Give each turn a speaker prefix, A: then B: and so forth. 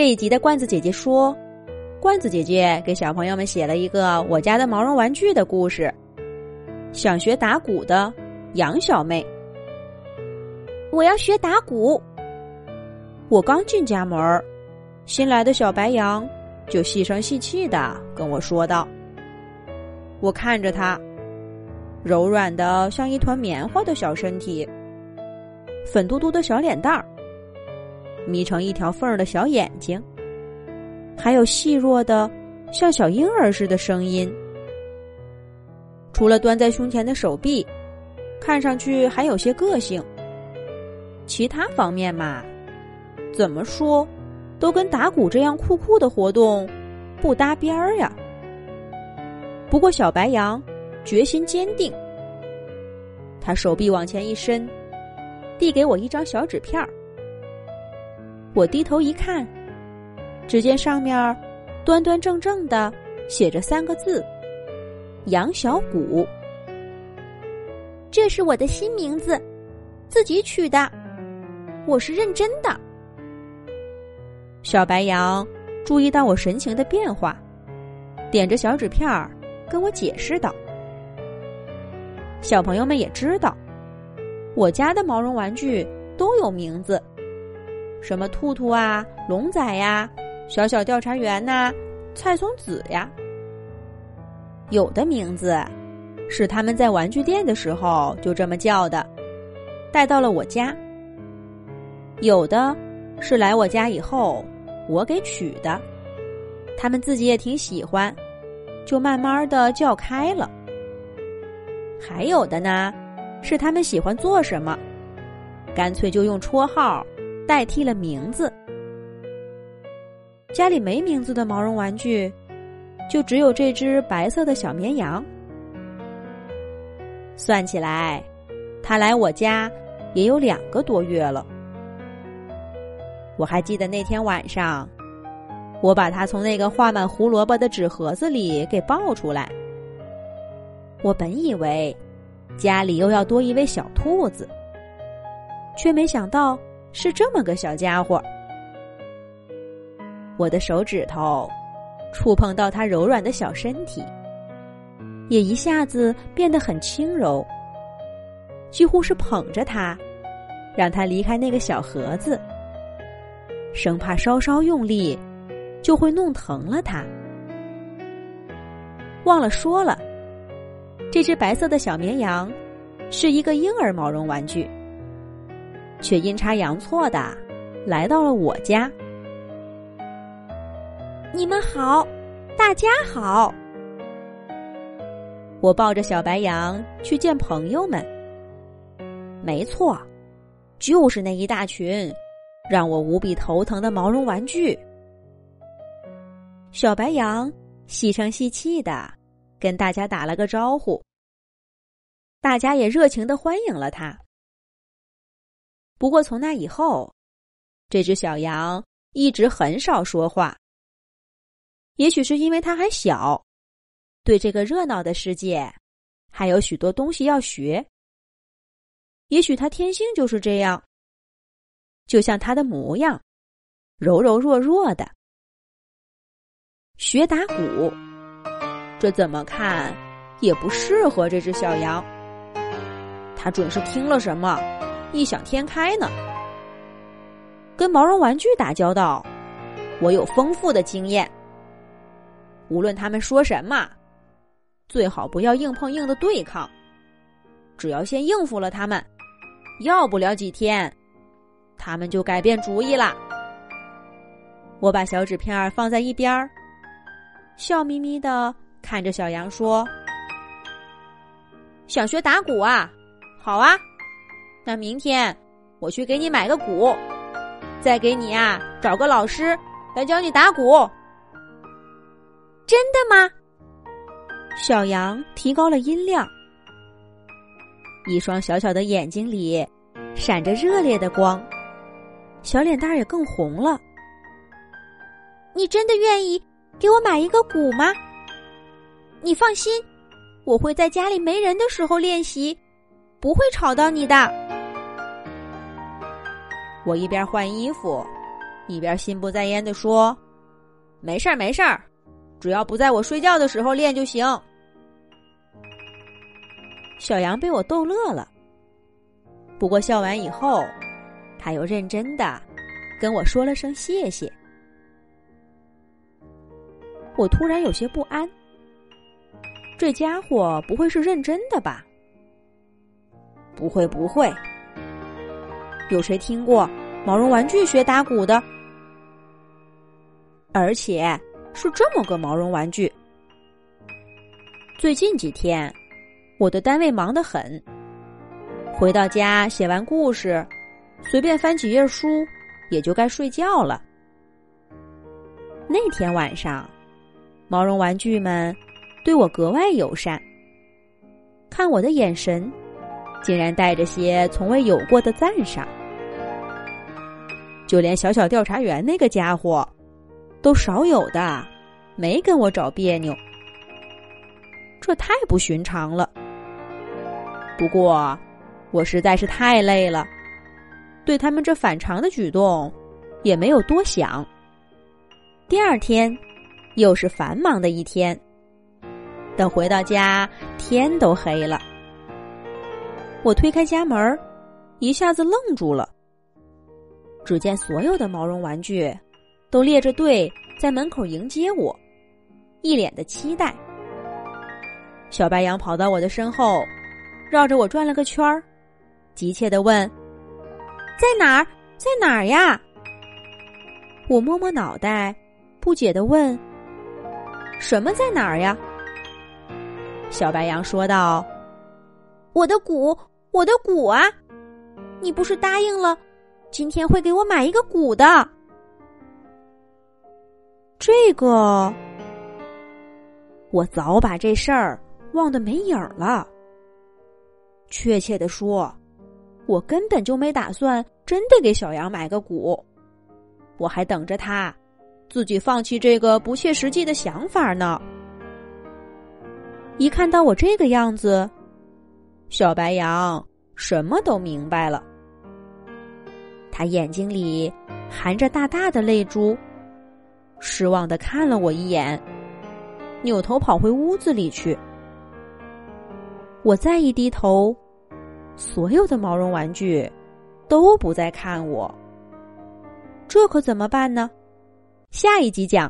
A: 这一集的罐子姐姐说，罐子姐姐给小朋友们写了一个我家的毛绒玩具的故事。想学打鼓的杨小妹，
B: 我要学打鼓。
A: 我刚进家门，新来的小白羊就细声细气的跟我说道：“我看着他，柔软的像一团棉花的小身体，粉嘟嘟的小脸蛋儿。”眯成一条缝儿的小眼睛，还有细弱的像小婴儿似的声音。除了端在胸前的手臂，看上去还有些个性。其他方面嘛，怎么说，都跟打鼓这样酷酷的活动不搭边儿呀。不过小白羊决心坚定，他手臂往前一伸，递给我一张小纸片儿。我低头一看，只见上面端端正正的写着三个字：“杨小谷。”
B: 这是我的新名字，自己取的，我是认真的。
A: 小白羊注意到我神情的变化，点着小纸片儿跟我解释道：“小朋友们也知道，我家的毛绒玩具都有名字。”什么兔兔啊，龙仔呀，小小调查员呐，蔡松子呀，有的名字是他们在玩具店的时候就这么叫的，带到了我家；有的是来我家以后我给取的，他们自己也挺喜欢，就慢慢的叫开了；还有的呢，是他们喜欢做什么，干脆就用绰号。代替了名字，家里没名字的毛绒玩具，就只有这只白色的小绵羊。算起来，它来我家也有两个多月了。我还记得那天晚上，我把它从那个画满胡萝卜的纸盒子里给抱出来。我本以为家里又要多一位小兔子，却没想到。是这么个小家伙，我的手指头触碰到它柔软的小身体，也一下子变得很轻柔，几乎是捧着它，让它离开那个小盒子，生怕稍稍用力就会弄疼了它。忘了说了，这只白色的小绵羊是一个婴儿毛绒玩具。却阴差阳错的来到了我家。
B: 你们好，大家好。
A: 我抱着小白羊去见朋友们。没错，就是那一大群让我无比头疼的毛绒玩具。小白羊细声细气的跟大家打了个招呼，大家也热情的欢迎了他。不过从那以后，这只小羊一直很少说话。也许是因为它还小，对这个热闹的世界还有许多东西要学。也许它天性就是这样，就像它的模样，柔柔弱弱的。学打鼓，这怎么看也不适合这只小羊。它准是听了什么。异想天开呢，跟毛绒玩具打交道，我有丰富的经验。无论他们说什么，最好不要硬碰硬的对抗。只要先应付了他们，要不了几天，他们就改变主意了。我把小纸片放在一边儿，笑眯眯的看着小羊说：“想学打鼓啊？好啊。”那明天我去给你买个鼓，再给你啊找个老师来教你打鼓。
B: 真的吗？
A: 小羊提高了音量，一双小小的眼睛里闪着热烈的光，小脸蛋儿也更红了。
B: 你真的愿意给我买一个鼓吗？你放心，我会在家里没人的时候练习，不会吵到你的。
A: 我一边换衣服，一边心不在焉的说：“没事儿，没事儿，只要不在我睡觉的时候练就行。”小羊被我逗乐了。不过笑完以后，他又认真的跟我说了声谢谢。我突然有些不安，这家伙不会是认真的吧？不会，不会。有谁听过毛绒玩具学打鼓的？而且是这么个毛绒玩具。最近几天，我的单位忙得很。回到家写完故事，随便翻几页书，也就该睡觉了。那天晚上，毛绒玩具们对我格外友善，看我的眼神，竟然带着些从未有过的赞赏。就连小小调查员那个家伙，都少有的没跟我找别扭，这太不寻常了。不过，我实在是太累了，对他们这反常的举动也没有多想。第二天，又是繁忙的一天。等回到家，天都黑了。我推开家门，一下子愣住了。只见所有的毛绒玩具都列着队在门口迎接我，一脸的期待。小白羊跑到我的身后，绕着我转了个圈儿，急切的问：“在哪儿？在哪儿呀？”我摸摸脑袋，不解的问：“什么在哪儿呀？”小白羊说道：“
B: 我的鼓，我的鼓啊！你不是答应了？”今天会给我买一个鼓的，
A: 这个我早把这事儿忘得没影儿了。确切的说，我根本就没打算真的给小羊买个鼓，我还等着他自己放弃这个不切实际的想法呢。一看到我这个样子，小白羊什么都明白了。他眼睛里含着大大的泪珠，失望的看了我一眼，扭头跑回屋子里去。我再一低头，所有的毛绒玩具都不再看我，这可怎么办呢？下一集讲。